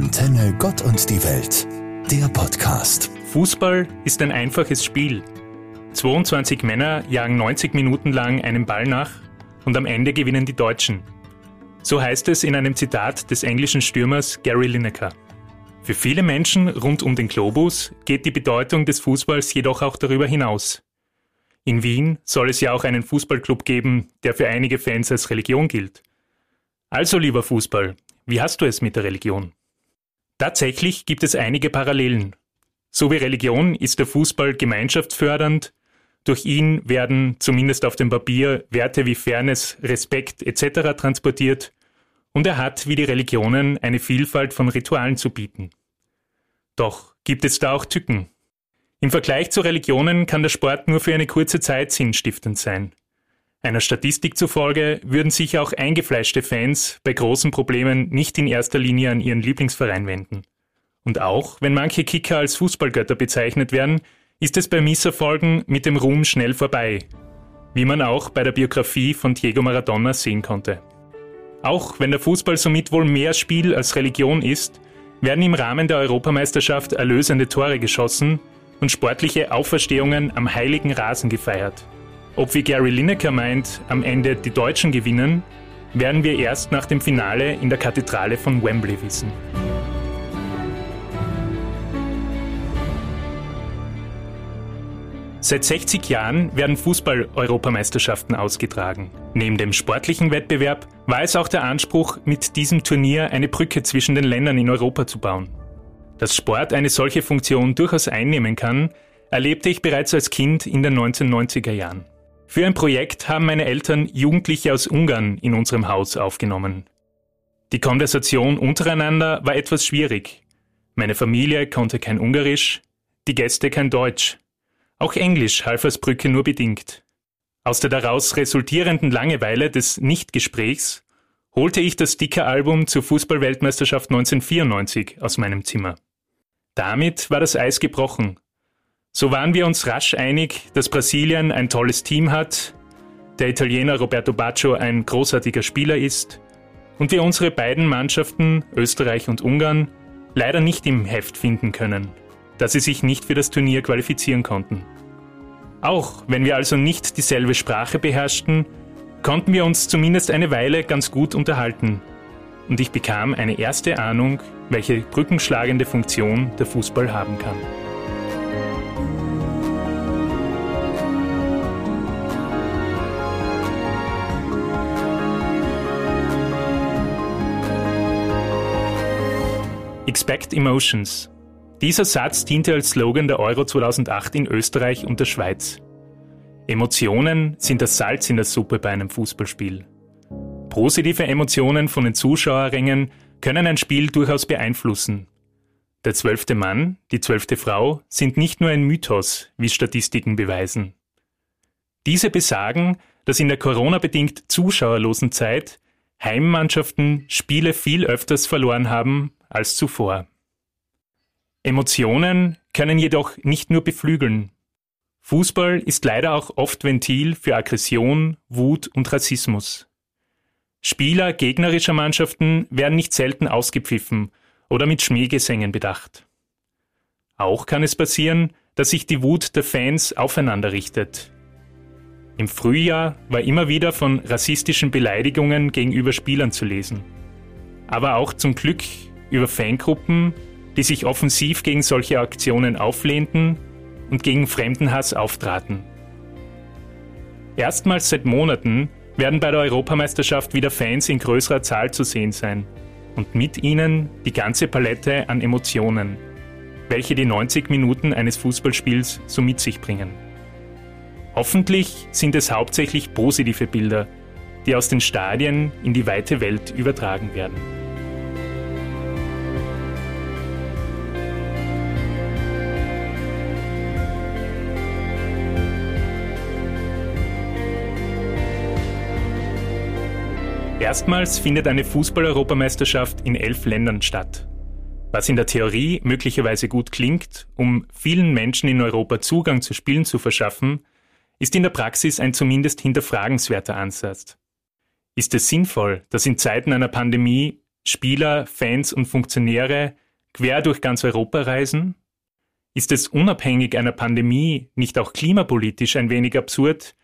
Antenne Gott und die Welt, der Podcast. Fußball ist ein einfaches Spiel. 22 Männer jagen 90 Minuten lang einem Ball nach und am Ende gewinnen die Deutschen. So heißt es in einem Zitat des englischen Stürmers Gary Lineker. Für viele Menschen rund um den Globus geht die Bedeutung des Fußballs jedoch auch darüber hinaus. In Wien soll es ja auch einen Fußballclub geben, der für einige Fans als Religion gilt. Also lieber Fußball, wie hast du es mit der Religion? Tatsächlich gibt es einige Parallelen. So wie Religion ist der Fußball gemeinschaftsfördernd, durch ihn werden, zumindest auf dem Papier, Werte wie Fairness, Respekt etc. transportiert und er hat, wie die Religionen, eine Vielfalt von Ritualen zu bieten. Doch gibt es da auch Tücken. Im Vergleich zu Religionen kann der Sport nur für eine kurze Zeit sinnstiftend sein. Einer Statistik zufolge würden sich auch eingefleischte Fans bei großen Problemen nicht in erster Linie an ihren Lieblingsverein wenden. Und auch wenn manche Kicker als Fußballgötter bezeichnet werden, ist es bei Misserfolgen mit dem Ruhm schnell vorbei, wie man auch bei der Biografie von Diego Maradona sehen konnte. Auch wenn der Fußball somit wohl mehr Spiel als Religion ist, werden im Rahmen der Europameisterschaft erlösende Tore geschossen und sportliche Auferstehungen am heiligen Rasen gefeiert. Ob wie Gary Lineker meint, am Ende die Deutschen gewinnen, werden wir erst nach dem Finale in der Kathedrale von Wembley wissen. Seit 60 Jahren werden Fußball-Europameisterschaften ausgetragen. Neben dem sportlichen Wettbewerb war es auch der Anspruch, mit diesem Turnier eine Brücke zwischen den Ländern in Europa zu bauen. Dass Sport eine solche Funktion durchaus einnehmen kann, erlebte ich bereits als Kind in den 1990er Jahren. Für ein Projekt haben meine Eltern Jugendliche aus Ungarn in unserem Haus aufgenommen. Die Konversation untereinander war etwas schwierig. Meine Familie konnte kein Ungarisch, die Gäste kein Deutsch. Auch Englisch half als Brücke nur bedingt. Aus der daraus resultierenden Langeweile des Nichtgesprächs holte ich das Sticker-Album zur Fußballweltmeisterschaft 1994 aus meinem Zimmer. Damit war das Eis gebrochen so waren wir uns rasch einig, dass Brasilien ein tolles Team hat, der Italiener Roberto Baccio ein großartiger Spieler ist und wir unsere beiden Mannschaften, Österreich und Ungarn, leider nicht im Heft finden können, da sie sich nicht für das Turnier qualifizieren konnten. Auch wenn wir also nicht dieselbe Sprache beherrschten, konnten wir uns zumindest eine Weile ganz gut unterhalten und ich bekam eine erste Ahnung, welche brückenschlagende Funktion der Fußball haben kann. Expect Emotions. Dieser Satz diente als Slogan der Euro 2008 in Österreich und der Schweiz. Emotionen sind das Salz in der Suppe bei einem Fußballspiel. Positive Emotionen von den Zuschauerrängen können ein Spiel durchaus beeinflussen. Der zwölfte Mann, die zwölfte Frau sind nicht nur ein Mythos, wie Statistiken beweisen. Diese besagen, dass in der Corona-bedingt zuschauerlosen Zeit Heimmannschaften Spiele viel öfters verloren haben als zuvor. Emotionen können jedoch nicht nur beflügeln. Fußball ist leider auch oft Ventil für Aggression, Wut und Rassismus. Spieler gegnerischer Mannschaften werden nicht selten ausgepfiffen oder mit Schmähgesängen bedacht. Auch kann es passieren, dass sich die Wut der Fans aufeinander richtet. Im Frühjahr war immer wieder von rassistischen Beleidigungen gegenüber Spielern zu lesen. Aber auch zum Glück über Fangruppen, die sich offensiv gegen solche Aktionen auflehnten und gegen Fremdenhass auftraten. Erstmals seit Monaten werden bei der Europameisterschaft wieder Fans in größerer Zahl zu sehen sein und mit ihnen die ganze Palette an Emotionen, welche die 90 Minuten eines Fußballspiels so mit sich bringen. Hoffentlich sind es hauptsächlich positive Bilder, die aus den Stadien in die weite Welt übertragen werden. Erstmals findet eine Fußball-Europameisterschaft in elf Ländern statt. Was in der Theorie möglicherweise gut klingt, um vielen Menschen in Europa Zugang zu Spielen zu verschaffen, ist in der Praxis ein zumindest hinterfragenswerter Ansatz. Ist es sinnvoll, dass in Zeiten einer Pandemie Spieler, Fans und Funktionäre quer durch ganz Europa reisen? Ist es unabhängig einer Pandemie nicht auch klimapolitisch ein wenig absurd,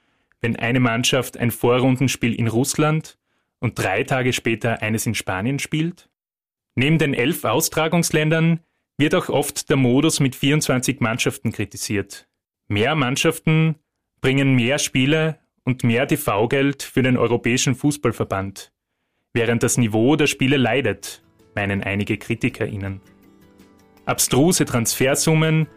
wenn eine Mannschaft ein Vorrundenspiel in Russland und drei Tage später eines in Spanien spielt? Neben den elf Austragungsländern wird auch oft der Modus mit 24 Mannschaften kritisiert. Mehr Mannschaften bringen mehr Spiele und mehr TV-Geld für den Europäischen Fußballverband, während das Niveau der Spiele leidet, meinen einige KritikerInnen. Abstruse Transfersummen,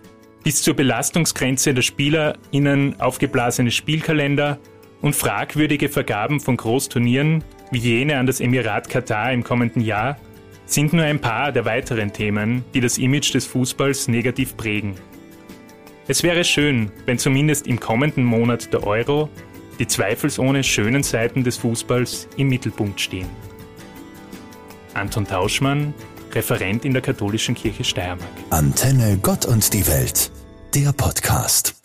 bis zur Belastungsgrenze der SpielerInnen aufgeblasene Spielkalender und fragwürdige Vergaben von Großturnieren wie jene an das Emirat Katar im kommenden Jahr sind nur ein paar der weiteren Themen, die das Image des Fußballs negativ prägen. Es wäre schön, wenn zumindest im kommenden Monat der Euro die zweifelsohne schönen Seiten des Fußballs im Mittelpunkt stehen. Anton Tauschmann, Referent in der Katholischen Kirche Steiermark. Antenne Gott und die Welt, der Podcast.